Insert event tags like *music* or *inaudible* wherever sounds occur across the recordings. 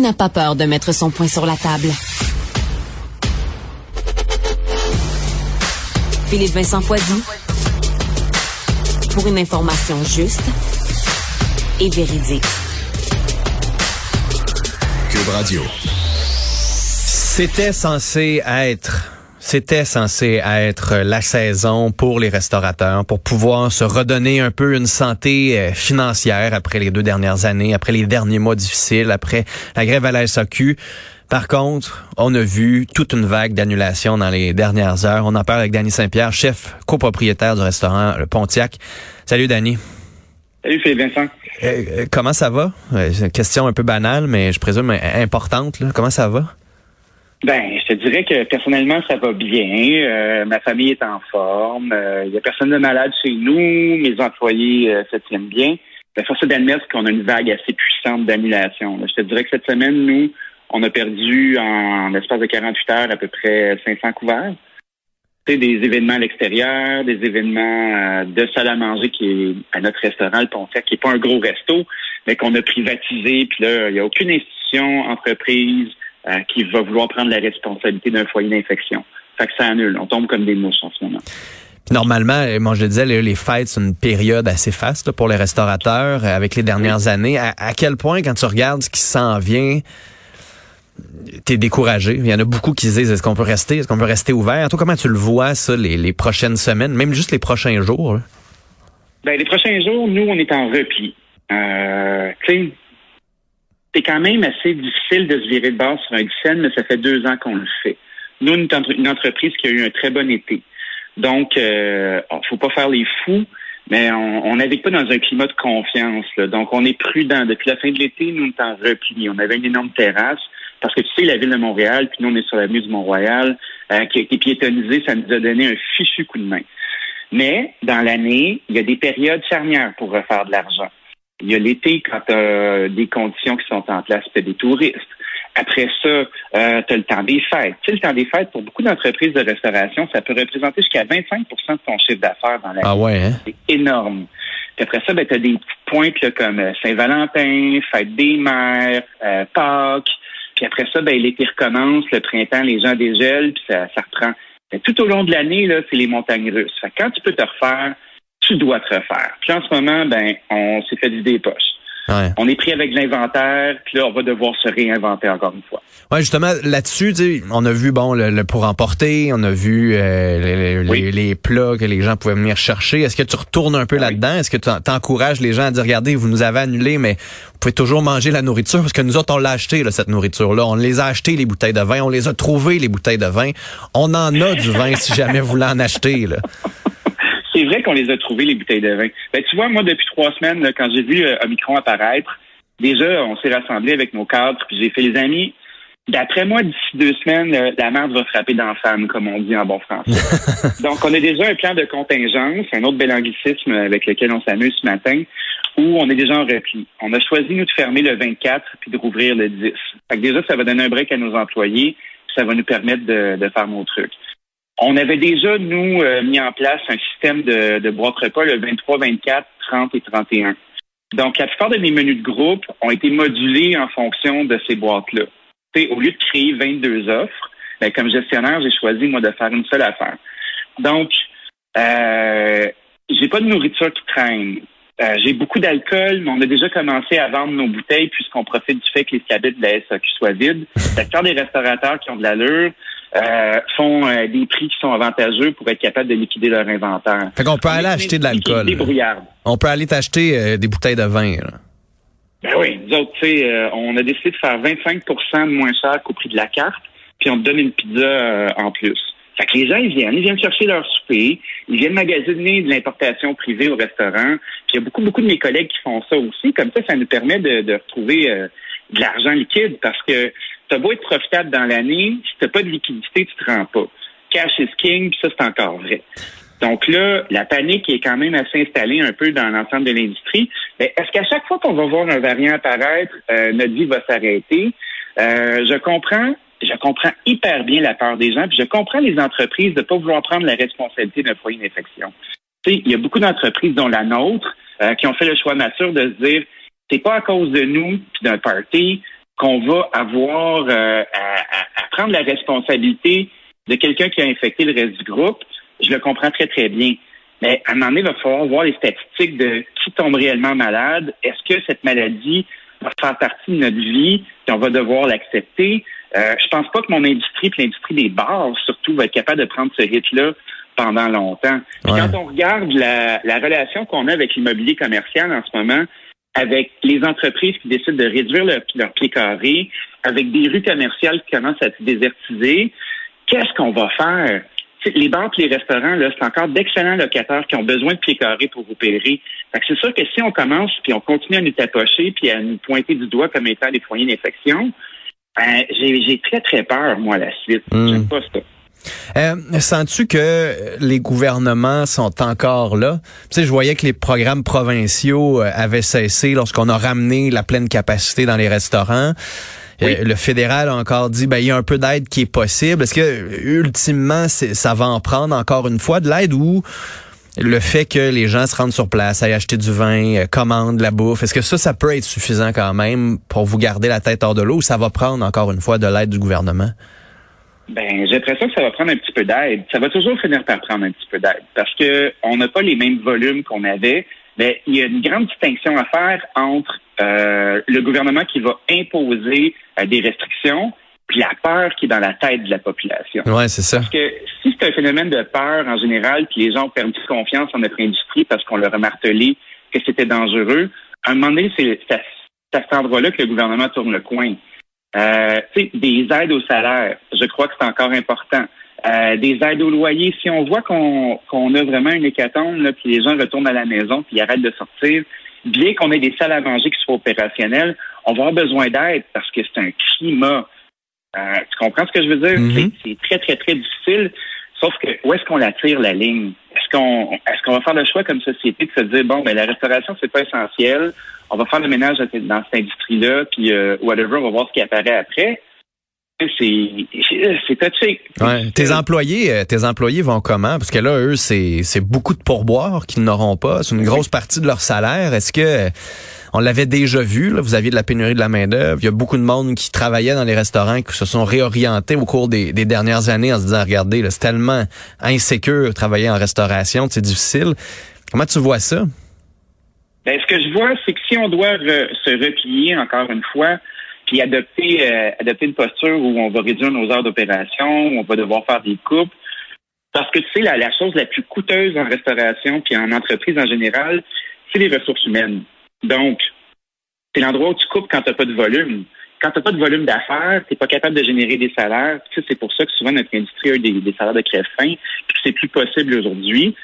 n'a pas peur de mettre son point sur la table. Philippe Vincent Foisy. Pour une information juste et véridique. Cube Radio. C'était censé être c'était censé être la saison pour les restaurateurs, pour pouvoir se redonner un peu une santé euh, financière après les deux dernières années, après les derniers mois difficiles, après la grève à la SAQ. Par contre, on a vu toute une vague d'annulations dans les dernières heures. On en parle avec Danny Saint-Pierre, chef copropriétaire du restaurant Le Pontiac. Salut Danny. Salut Philippe Vincent. Euh, euh, comment ça va? C'est une question un peu banale, mais je présume importante. Comment ça va? Ben, je te dirais que personnellement, ça va bien. Euh, ma famille est en forme. Il euh, n'y a personne de malade chez nous. Mes employés euh, se tiennent bien. Mais force d'admettre qu'on a une vague assez puissante d'annulation. Je te dirais que cette semaine, nous, on a perdu en, l'espace de 48 heures à peu près 500 couverts. C'est des événements à l'extérieur, des événements de salle à manger qui est à notre restaurant, le Pontiac, qui n'est pas un gros resto, mais qu'on a privatisé. Puis là, il n'y a aucune institution, entreprise, euh, qui va vouloir prendre la responsabilité d'un foyer d'infection. Fait que ça annule. On tombe comme des mouches en ce moment. Normalement, euh, moi je le disais, les fêtes, c'est une période assez faste pour les restaurateurs euh, avec les dernières années. À, quel point, quand tu regardes ce qui s'en vient, t'es découragé? Il y en a beaucoup qui disent, est-ce qu'on peut rester? Est-ce qu'on peut rester ouvert? Toi, comment tu le vois, ça, les, prochaines semaines, même juste les prochains jours? Ben, les prochains jours, nous, on est en repli. Euh, c'est quand même assez difficile de se virer de base sur un scène, mais ça fait deux ans qu'on le fait. Nous, on est une entreprise qui a eu un très bon été. Donc, euh, faut pas faire les fous, mais on n'avait pas dans un climat de confiance. Donc, on est prudent. Depuis la fin de l'été, nous, on est en repli. On avait une énorme terrasse parce que tu sais, la ville de Montréal, puis nous, on est sur l'avenue du Mont-Royal, euh, qui a été piétonnisée, ça nous a donné un fichu coup de main. Mais dans l'année, il y a des périodes charnières pour refaire de l'argent. Il y a l'été quand tu as des conditions qui sont en place, tu des touristes. Après ça, euh, tu as le temps des fêtes. Tu sais, le temps des fêtes, pour beaucoup d'entreprises de restauration, ça peut représenter jusqu'à 25% de ton chiffre d'affaires dans la Ah ouais, hein? C'est énorme. Puis après ça, ben, tu as des petites pointes là, comme euh, Saint-Valentin, Fête des mères, euh, Pâques. Puis après ça, ben, l'été recommence, le printemps, les gens dégèlent, puis ça, ça reprend. Tout au long de l'année, là, c'est les montagnes russes. Fait quand tu peux te refaire tu dois te refaire. Puis en ce moment, ben, on s'est fait vider des poches. On est pris avec l'inventaire, puis là, on va devoir se réinventer encore une fois. Ouais, justement, là-dessus, on a vu bon le, pour emporter, on a vu euh, les, plats que les gens pouvaient venir chercher. Est-ce que tu retournes un peu ah là-dedans? Est-ce que tu encourages les gens à dire, regardez, vous nous avez annulé, mais vous pouvez toujours manger la nourriture? Parce que nous autres, on l'a acheté, cette nourriture-là. On les a acheté, les bouteilles de vin. On les a trouvées, les bouteilles de vin. On en a du vin si jamais vous voulez en acheter. Là *laughs* c'est vrai qu'on les a trouvés, les bouteilles de vin. Ben, tu vois, moi, depuis trois semaines, quand j'ai vu euh, Omicron apparaître, déjà, on s'est rassemblés avec nos cadres, puis j'ai fait les amis. D'après moi, d'ici deux semaines, euh, la merde va frapper dans femme, comme on dit en bon français. *laughs* Donc, on a déjà un plan de contingence, un autre bel anglicisme avec lequel on s'amuse ce matin, où on est déjà en repli. On a choisi, nous, de fermer le 24 puis de rouvrir le 10. Fait que déjà, ça va donner un break à nos employés, puis ça va nous permettre de, de faire nos trucs. On avait déjà, nous, euh, mis en place un système de, de boîtes repas le 23, 24, 30 et 31. Donc, la plupart de mes menus de groupe ont été modulés en fonction de ces boîtes-là. Au lieu de créer 22 offres, ben, comme gestionnaire, j'ai choisi, moi, de faire une seule affaire. Donc, euh, j'ai pas de nourriture qui traîne. Euh, j'ai beaucoup d'alcool, mais on a déjà commencé à vendre nos bouteilles puisqu'on profite du fait que les cabines de la SAQ soient vides. *laughs* La plupart des restaurateurs qui ont de l'allure euh, font euh, des prix qui sont avantageux pour être capables de liquider leur inventaire. Fait qu'on peut aller acheter de l'alcool. On peut aller t'acheter euh, des bouteilles de vin. Ben oui, nous autres, tu sais, on a décidé de faire 25% de moins cher qu'au prix de la carte, puis on te donne une pizza en plus. Fait que les gens, ils viennent, ils viennent chercher leur souper, ils viennent magasiner de l'importation privée au restaurant. Puis il y a beaucoup, beaucoup de mes collègues qui font ça aussi. Comme ça, ça nous permet de, de retrouver de l'argent liquide parce que t'as beau être profitable dans l'année, si t'as pas de liquidité, tu te rends pas. Cash is king, puis ça, c'est encore vrai. Donc là, la panique est quand même assez installée un peu dans l'ensemble de l'industrie. Mais est-ce qu'à chaque fois qu'on va voir un variant apparaître, euh, notre vie va s'arrêter? Euh, je comprends, je comprends hyper bien la peur des gens, puis je comprends les entreprises de ne pas vouloir prendre la responsabilité d'un foyer d'infection. Il y a beaucoup d'entreprises, dont la nôtre, euh, qui ont fait le choix mature de se dire c'est pas à cause de nous puis d'un party qu'on va avoir euh, à, prendre la responsabilité de quelqu'un qui a infecté le reste du groupe. Je le comprends très, très bien. Mais à un moment donné, il va falloir voir les statistiques de qui tombe réellement malade. Est-ce que cette maladie va faire partie de notre vie et on va devoir l'accepter? Euh, je pense pas que mon industrie, puis l'industrie des bars, surtout, va être capable de prendre ce hit-là pendant longtemps. Quand on regarde la, la relation qu'on a avec l'immobilier commercial en ce moment, avec les entreprises qui décident de réduire leur, leur pied carré, avec des rues commerciales qui commencent à se désertiser, qu'est-ce qu'on va faire? les bars et les restaurants, là, c'est encore d'excellents locataires qui ont besoin de pieds carrés pour opérer. c'est sûr que si on commence puis on continue à nous tapocher puis à nous pointer du doigt comme étant des foyers d'infection, ben, j'ai très, très peur, moi, à la suite. Hmm. J'aime pas ça. Euh, Sens-tu que les gouvernements sont encore là? Tu sais, je voyais que les programmes provinciaux euh, avaient cessé lorsqu'on a ramené la pleine capacité dans les restaurants. Euh, le fédéral a encore dit, ben, il y a un peu d'aide qui est possible. Est-ce que, ultimement, ça va en prendre encore une fois de l'aide ou le fait que les gens se rendent sur place, aillent acheter du vin, euh, commandent la bouffe, est-ce que ça, ça peut être suffisant quand même pour vous garder la tête hors de l'eau ou ça va prendre encore une fois de l'aide du gouvernement? Ben, j'ai l'impression que ça va prendre un petit peu d'aide. Ça va toujours finir par prendre un petit peu d'aide parce que on n'a pas les mêmes volumes qu'on avait. Mais il y a une grande distinction à faire entre euh, le gouvernement qui va imposer euh, des restrictions puis la peur qui est dans la tête de la population. Ouais, c'est ça. Parce que si c'est un phénomène de peur en général, puis les gens ont perdu confiance en notre industrie parce qu'on leur a martelé que c'était dangereux, à un moment donné, c'est à, cet endroit-là que le gouvernement tourne le coin. Euh, des aides au salaire, je crois que c'est encore important. Euh, des aides au loyer. Si on voit qu'on a vraiment une hécatombe, là, puis les gens retournent à la maison, puis ils arrêtent de sortir, bien qu'on ait des salles à manger qui soient opérationnelles, on va avoir besoin d'aide parce que c'est un climat. Euh, tu comprends ce que je veux dire? Mm-hmm. C'est très, très, très difficile. Sauf que où est-ce qu'on la tire la ligne? Est-ce qu'on est-ce qu'on va faire le choix comme société de se dire bon ben la restauration c'est pas essentiel, on va faire le ménage dans cette industrie-là, puis euh, whatever, on va voir ce qui apparaît après c'est. Ouais. Tes employés, euh, tes employés vont comment? Parce que là, eux, c'est c'est beaucoup de pourboires qu'ils n'auront pas. C'est une grosse partie de leur salaire. Est-ce que on l'avait déjà vu, là, vous aviez de la pénurie de la main-d'œuvre. Il y a beaucoup de monde qui travaillait dans les restaurants qui se sont réorientés au cours des, des dernières années en se disant regardez, c'est tellement insécure travailler en restauration, c'est difficile. Comment tu vois ça? Ben, ce que je vois, c'est que si on doit se replier encore une fois, puis adopter, euh, adopter une posture où on va réduire nos heures d'opération, où on va devoir faire des coupes. Parce que tu sais, la, la chose la plus coûteuse en restauration puis en entreprise en général, c'est les ressources humaines. Donc, c'est l'endroit où tu coupes quand tu n'as pas de volume. Quand tu n'as pas de volume d'affaires, tu n'es pas capable de générer des salaires. Tu sais, c'est pour ça que souvent notre industrie a des, des salaires de crève-fin, puis c'est plus possible aujourd'hui.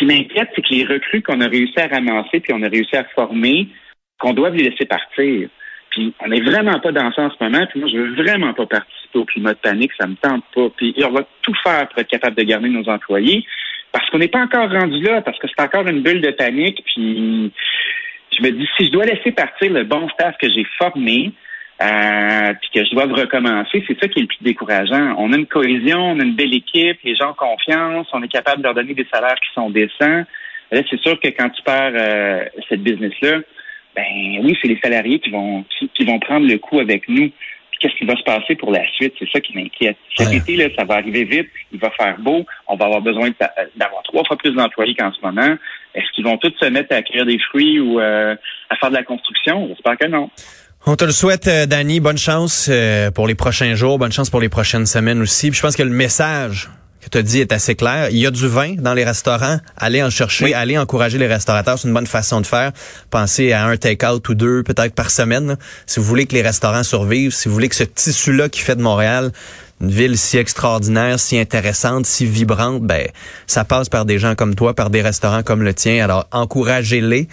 Ce qui m'inquiète, c'est que les recrues qu'on a réussi à ramasser puis on a réussi à former, qu'on doit les laisser partir. Puis on n'est vraiment pas dans ça en ce moment. Puis moi, je veux vraiment pas participer au climat de panique. Ça me tente pas. Puis on va tout faire pour être capable de garder nos employés. Parce qu'on n'est pas encore rendu là, parce que c'est encore une bulle de panique. Puis je me dis, si je dois laisser partir le bon staff que j'ai formé, euh, puis que je dois recommencer, c'est ça qui est le plus décourageant. On a une cohésion, on a une belle équipe, les gens ont confiance, on est capable de leur donner des salaires qui sont décents. Là, c'est sûr que quand tu perds euh, cette business-là, ben oui, c'est les salariés qui vont qui, vont prendre le coup avec nous. Qu'est-ce qui va se passer pour la suite? C'est ça qui m'inquiète. Cet été, là, ça va arriver vite, il va faire beau, on va avoir besoin d'avoir trois fois plus d'employés qu'en ce moment. Est-ce qu'ils vont tous se mettre à cueillir des fruits ou euh, à faire de la construction? J'espère que non. On te le souhaite, euh, Danny. Bonne chance euh, pour les prochains jours. Bonne chance pour les prochaines semaines aussi. je pense que le message que tu as dit est assez clair. Il y a du vin dans les restaurants. Allez en chercher, allez encourager les restaurateurs. C'est une bonne façon de faire. Pensez à un take-out ou deux peut-être par semaine. Si vous voulez que les restaurants survivent, si vous voulez que ce tissu-là qui fait de Montréal une ville si extraordinaire, si intéressante, si vibrante, ben ça passe par des gens comme toi, par des restaurants comme le tien. Alors encouragez-les,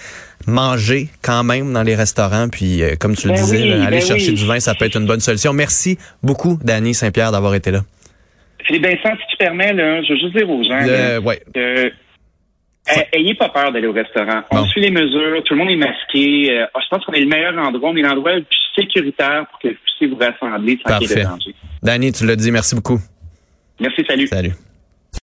mangez quand même dans les restaurants, puis euh, comme tu le ben disais, aller ben chercher du vin, ça peut être une bonne solution. Merci beaucoup, Danny Saint-Pierre, d'avoir été là. Philippe Vincent, si tu permets, là, je veux juste dire aux gens que ayez pas peur d'aller au restaurant. On suit les mesures, tout le monde est masqué. Euh, je pense qu'on est le meilleur endroit, on est l'endroit le plus sécuritaire pour que vous puissiez vous rassembler sans qu'il y ait de danger. Danny, tu l'as dit, merci beaucoup. Merci, salut. Salut.